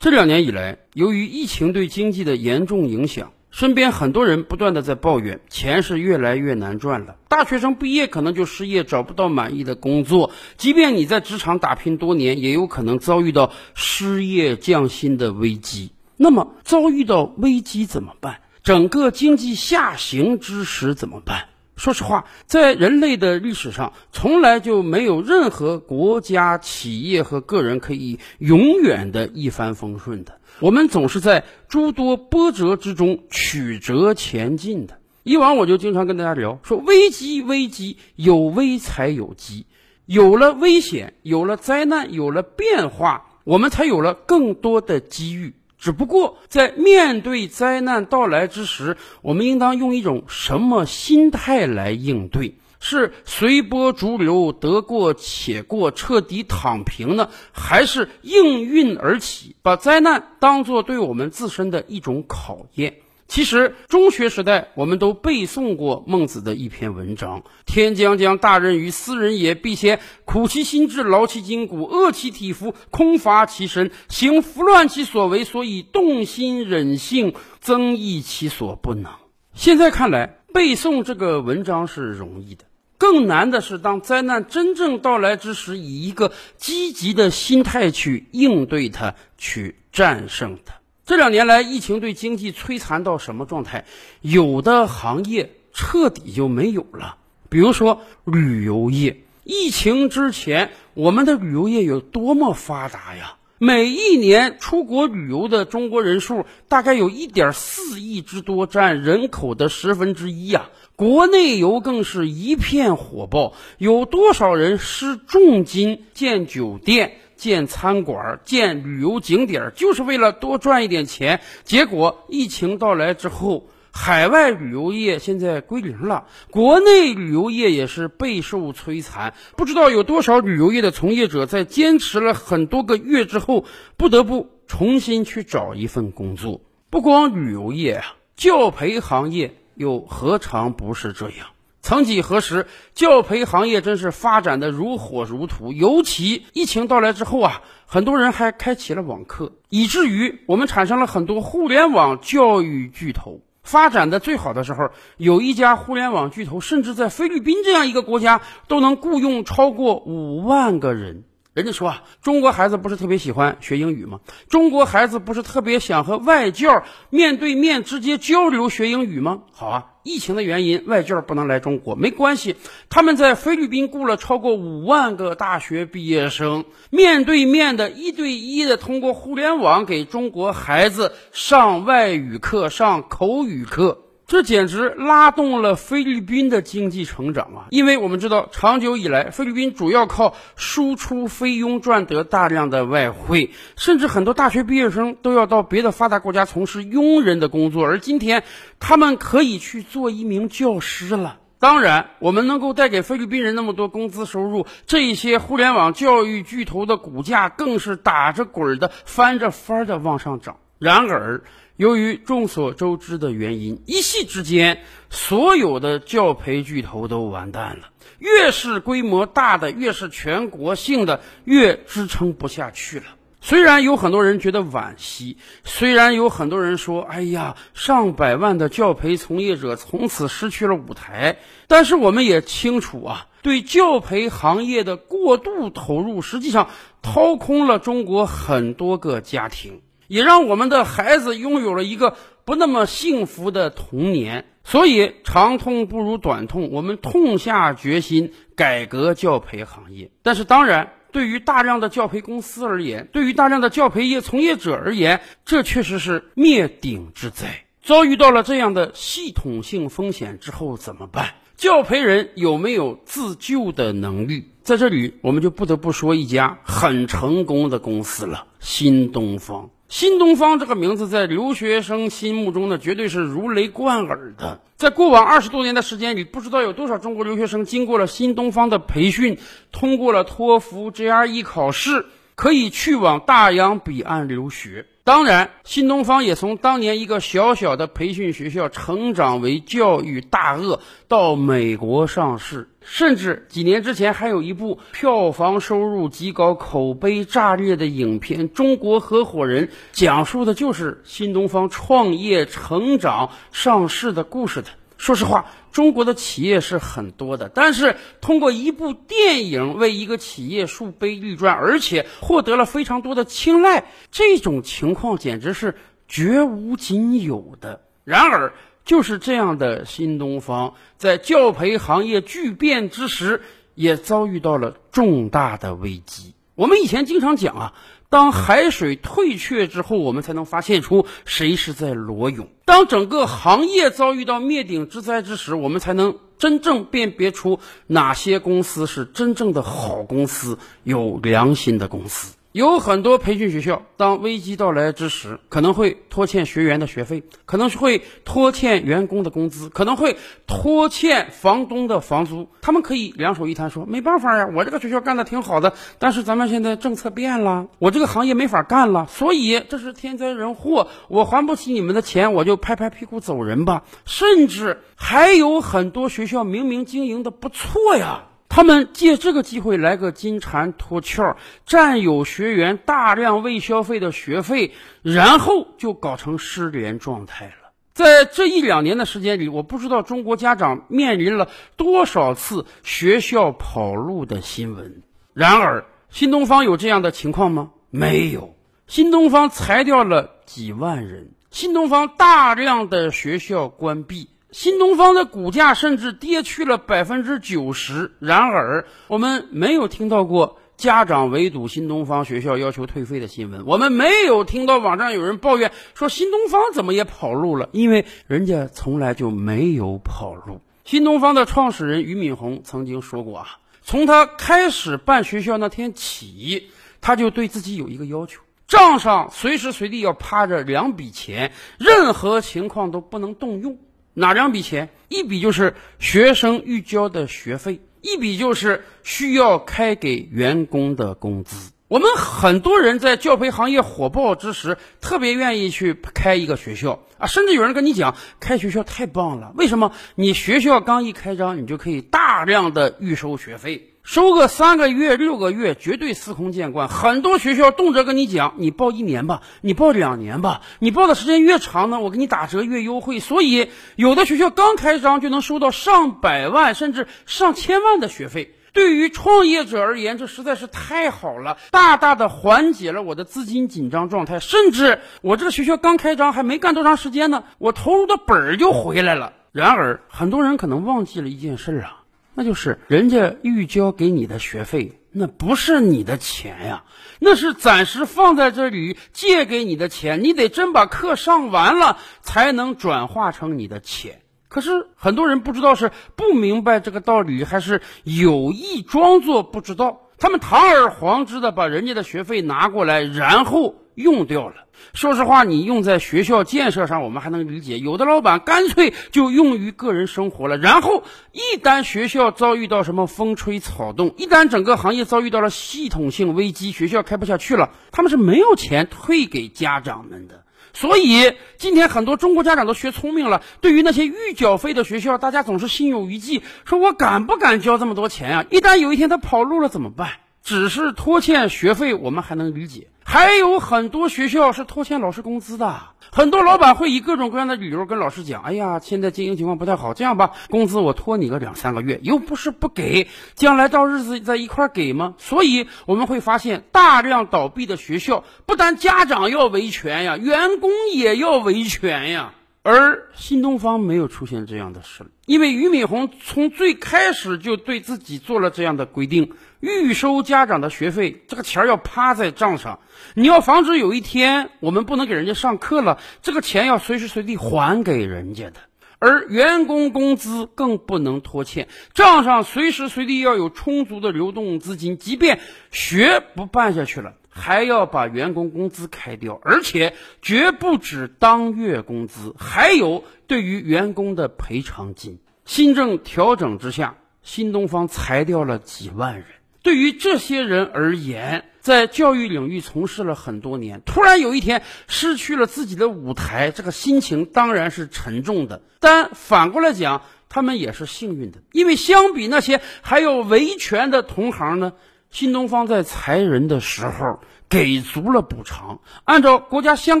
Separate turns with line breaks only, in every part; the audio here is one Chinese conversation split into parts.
这两年以来，由于疫情对经济的严重影响，身边很多人不断的在抱怨，钱是越来越难赚了。大学生毕业可能就失业，找不到满意的工作；即便你在职场打拼多年，也有可能遭遇到失业降薪的危机。那么，遭遇到危机怎么办？整个经济下行之时怎么办？说实话，在人类的历史上，从来就没有任何国家、企业和个人可以永远的一帆风顺的。我们总是在诸多波折之中曲折前进的。以往我就经常跟大家聊，说危机危机，有危才有机，有了危险，有了灾难，有了变化，我们才有了更多的机遇。只不过在面对灾难到来之时，我们应当用一种什么心态来应对？是随波逐流、得过且过、彻底躺平呢，还是应运而起，把灾难当作对我们自身的一种考验？其实，中学时代我们都背诵过孟子的一篇文章：“天将降大任于斯人也，必先苦其心志，劳其筋骨，饿其体肤，空乏其身，行拂乱其所为，所以动心忍性，增益其所不能。”现在看来，背诵这个文章是容易的，更难的是当灾难真正到来之时，以一个积极的心态去应对它，去战胜它。这两年来，疫情对经济摧残到什么状态？有的行业彻底就没有了，比如说旅游业。疫情之前，我们的旅游业有多么发达呀？每一年出国旅游的中国人数大概有一点四亿之多，占人口的十分之一呀。国内游更是一片火爆，有多少人失重金建酒店？建餐馆、建旅游景点，就是为了多赚一点钱。结果疫情到来之后，海外旅游业现在归零了，国内旅游业也是备受摧残。不知道有多少旅游业的从业者在坚持了很多个月之后，不得不重新去找一份工作。不光旅游业啊，教培行业又何尝不是这样？曾几何时，教培行业真是发展的如火如荼。尤其疫情到来之后啊，很多人还开启了网课，以至于我们产生了很多互联网教育巨头。发展的最好的时候，有一家互联网巨头甚至在菲律宾这样一个国家都能雇佣超过五万个人。人家说啊，中国孩子不是特别喜欢学英语吗？中国孩子不是特别想和外教面对面直接交流学英语吗？好啊，疫情的原因，外教不能来中国，没关系，他们在菲律宾雇了超过五万个大学毕业生，面对面的一对一的通过互联网给中国孩子上外语课、上口语课。这简直拉动了菲律宾的经济成长啊！因为我们知道，长久以来，菲律宾主要靠输出菲佣赚得大量的外汇，甚至很多大学毕业生都要到别的发达国家从事佣人的工作，而今天他们可以去做一名教师了。当然，我们能够带给菲律宾人那么多工资收入，这些互联网教育巨头的股价更是打着滚儿的、翻着番儿的往上涨。然而，由于众所周知的原因，一夕之间，所有的教培巨头都完蛋了。越是规模大的，越是全国性的，越支撑不下去了。虽然有很多人觉得惋惜，虽然有很多人说：“哎呀，上百万的教培从业者从此失去了舞台。”但是我们也清楚啊，对教培行业的过度投入，实际上掏空了中国很多个家庭。也让我们的孩子拥有了一个不那么幸福的童年，所以长痛不如短痛，我们痛下决心改革教培行业。但是，当然，对于大量的教培公司而言，对于大量的教培业从业者而言，这确实是灭顶之灾。遭遇到了这样的系统性风险之后怎么办？教培人有没有自救的能力？在这里，我们就不得不说一家很成功的公司了——新东方。新东方这个名字在留学生心目中呢，绝对是如雷贯耳的。在过往二十多年的时间里，不知道有多少中国留学生经过了新东方的培训，通过了托福、GRE 考试，可以去往大洋彼岸留学。当然，新东方也从当年一个小小的培训学校成长为教育大鳄，到美国上市，甚至几年之前还有一部票房收入极高、口碑炸裂的影片《中国合伙人》，讲述的就是新东方创业、成长、上市的故事的。说实话，中国的企业是很多的，但是通过一部电影为一个企业树碑立传，而且获得了非常多的青睐，这种情况简直是绝无仅有的。然而，就是这样的新东方，在教培行业巨变之时，也遭遇到了重大的危机。我们以前经常讲啊。当海水退却之后，我们才能发现出谁是在裸泳；当整个行业遭遇到灭顶之灾之时，我们才能真正辨别出哪些公司是真正的好公司、有良心的公司。有很多培训学校，当危机到来之时，可能会拖欠学员的学费，可能会拖欠员工的工资，可能会拖欠房东的房租。他们可以两手一摊说：“没办法呀，我这个学校干的挺好的，但是咱们现在政策变了，我这个行业没法干了，所以这是天灾人祸，我还不起你们的钱，我就拍拍屁股走人吧。”甚至还有很多学校明明经营的不错呀。他们借这个机会来个金蝉脱壳，占有学员大量未消费的学费，然后就搞成失联状态了。在这一两年的时间里，我不知道中国家长面临了多少次学校跑路的新闻。然而，新东方有这样的情况吗？没有。新东方裁掉了几万人，新东方大量的学校关闭。新东方的股价甚至跌去了百分之九十，然而我们没有听到过家长围堵新东方学校要求退费的新闻，我们没有听到网上有人抱怨说新东方怎么也跑路了，因为人家从来就没有跑路。新东方的创始人俞敏洪曾经说过啊，从他开始办学校那天起，他就对自己有一个要求，账上随时随地要趴着两笔钱，任何情况都不能动用。哪两笔钱？一笔就是学生预交的学费，一笔就是需要开给员工的工资。我们很多人在教培行业火爆之时，特别愿意去开一个学校啊，甚至有人跟你讲，开学校太棒了。为什么？你学校刚一开张，你就可以大量的预收学费。收个三个月、六个月，绝对司空见惯。很多学校动辄跟你讲，你报一年吧，你报两年吧，你报的时间越长呢，我给你打折越优惠。所以，有的学校刚开张就能收到上百万甚至上千万的学费。对于创业者而言，这实在是太好了，大大的缓解了我的资金紧张状态。甚至我这个学校刚开张还没干多长时间呢，我投入的本儿就回来了。然而，很多人可能忘记了一件事啊。那就是人家预交给你的学费，那不是你的钱呀，那是暂时放在这里借给你的钱，你得真把课上完了才能转化成你的钱。可是很多人不知道是不明白这个道理，还是有意装作不知道，他们堂而皇之的把人家的学费拿过来，然后。用掉了。说实话，你用在学校建设上，我们还能理解。有的老板干脆就用于个人生活了。然后，一旦学校遭遇到什么风吹草动，一旦整个行业遭遇到了系统性危机，学校开不下去了，他们是没有钱退给家长们的。所以，今天很多中国家长都学聪明了。对于那些预缴费的学校，大家总是心有余悸，说我敢不敢交这么多钱啊？一旦有一天他跑路了怎么办？只是拖欠学费，我们还能理解。还有很多学校是拖欠老师工资的，很多老板会以各种各样的理由跟老师讲：“哎呀，现在经营情况不太好，这样吧，工资我拖你个两三个月，又不是不给，将来到日子在一块儿给吗？”所以我们会发现，大量倒闭的学校，不但家长要维权呀，员工也要维权呀。而新东方没有出现这样的事，因为俞敏洪从最开始就对自己做了这样的规定：预收家长的学费，这个钱要趴在账上，你要防止有一天我们不能给人家上课了，这个钱要随时随地还给人家的。而员工工资更不能拖欠，账上随时随地要有充足的流动资金，即便学不办下去了。还要把员工工资开掉，而且绝不止当月工资，还有对于员工的赔偿金。新政调整之下，新东方裁掉了几万人，对于这些人而言，在教育领域从事了很多年，突然有一天失去了自己的舞台，这个心情当然是沉重的。但反过来讲，他们也是幸运的，因为相比那些还有维权的同行呢，新东方在裁人的时候给足了补偿，按照国家相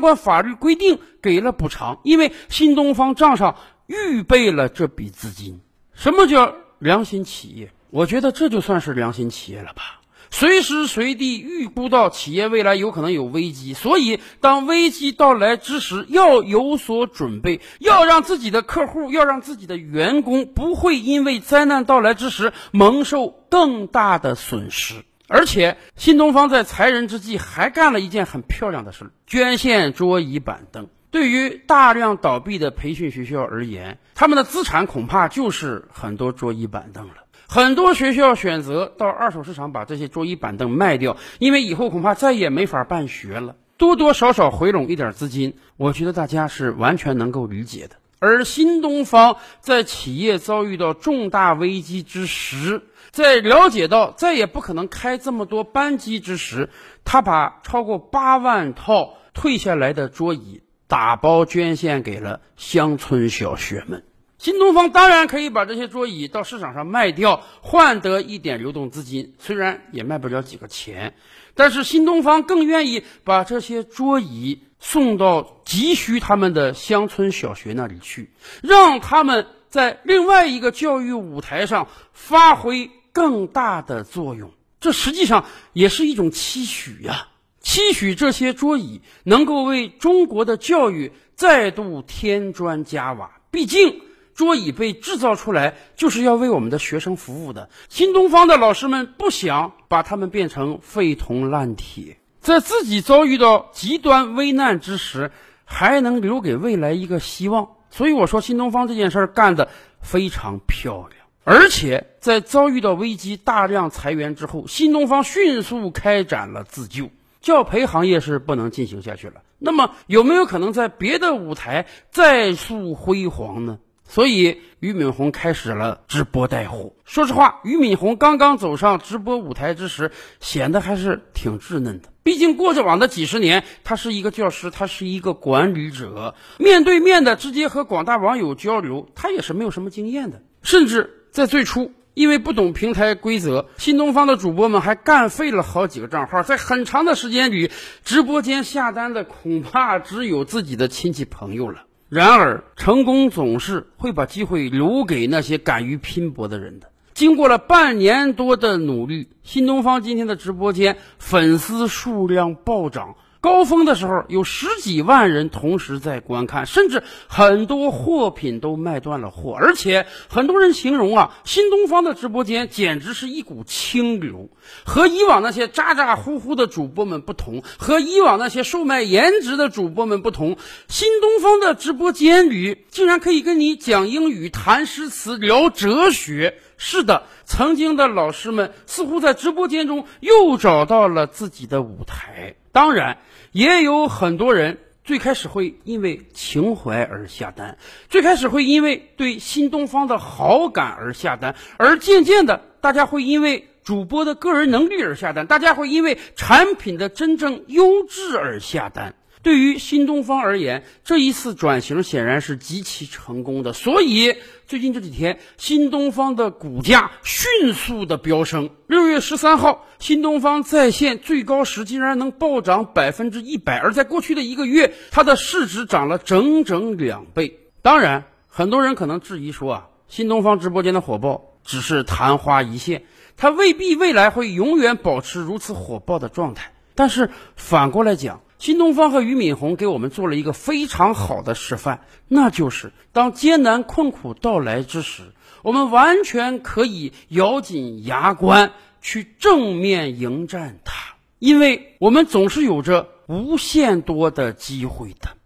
关法律规定给了补偿，因为新东方账上预备了这笔资金。什么叫良心企业？我觉得这就算是良心企业了吧。随时随地预估到企业未来有可能有危机，所以当危机到来之时，要有所准备，要让自己的客户，要让自己的员工不会因为灾难到来之时蒙受更大的损失。而且，新东方在裁人之际还干了一件很漂亮的事：捐献桌椅板凳。对于大量倒闭的培训学校而言，他们的资产恐怕就是很多桌椅板凳了。很多学校选择到二手市场把这些桌椅板凳卖掉，因为以后恐怕再也没法办学了。多多少少回笼一点资金，我觉得大家是完全能够理解的。而新东方在企业遭遇到重大危机之时，在了解到再也不可能开这么多班机之时，他把超过八万套退下来的桌椅打包捐献给了乡村小学们。新东方当然可以把这些桌椅到市场上卖掉，换得一点流动资金，虽然也卖不了几个钱，但是新东方更愿意把这些桌椅送到急需他们的乡村小学那里去，让他们在另外一个教育舞台上发挥更大的作用。这实际上也是一种期许呀，期许这些桌椅能够为中国的教育再度添砖加瓦。毕竟。桌椅被制造出来就是要为我们的学生服务的。新东方的老师们不想把他们变成废铜烂铁，在自己遭遇到极端危难之时，还能留给未来一个希望。所以我说，新东方这件事儿干得非常漂亮。而且在遭遇到危机、大量裁员之后，新东方迅速开展了自救。教培行业是不能进行下去了，那么有没有可能在别的舞台再塑辉煌呢？所以，俞敏洪开始了直播带货。说实话，俞敏洪刚刚走上直播舞台之时，显得还是挺稚嫩的。毕竟，过着往的几十年，他是一个教师，他是一个管理者，面对面的直接和广大网友交流，他也是没有什么经验的。甚至在最初，因为不懂平台规则，新东方的主播们还干废了好几个账号。在很长的时间里，直播间下单的恐怕只有自己的亲戚朋友了。然而，成功总是会把机会留给那些敢于拼搏的人的。经过了半年多的努力，新东方今天的直播间粉丝数量暴涨。高峰的时候有十几万人同时在观看，甚至很多货品都卖断了货。而且很多人形容啊，新东方的直播间简直是一股清流。和以往那些咋咋呼呼的主播们不同，和以往那些售卖颜值的主播们不同，新东方的直播间里竟然可以跟你讲英语、谈诗词、聊哲学。是的，曾经的老师们似乎在直播间中又找到了自己的舞台。当然。也有很多人最开始会因为情怀而下单，最开始会因为对新东方的好感而下单，而渐渐的，大家会因为主播的个人能力而下单，大家会因为产品的真正优质而下单。对于新东方而言，这一次转型显然是极其成功的，所以最近这几天，新东方的股价迅速的飙升。六月十三号，新东方在线最高时竟然能暴涨百分之一百，而在过去的一个月，它的市值涨了整整两倍。当然，很多人可能质疑说啊，新东方直播间的火爆只是昙花一现，它未必未来会永远保持如此火爆的状态。但是反过来讲，新东方和俞敏洪给我们做了一个非常好的示范，那就是当艰难困苦到来之时，我们完全可以咬紧牙关去正面迎战它，因为我们总是有着无限多的机会的。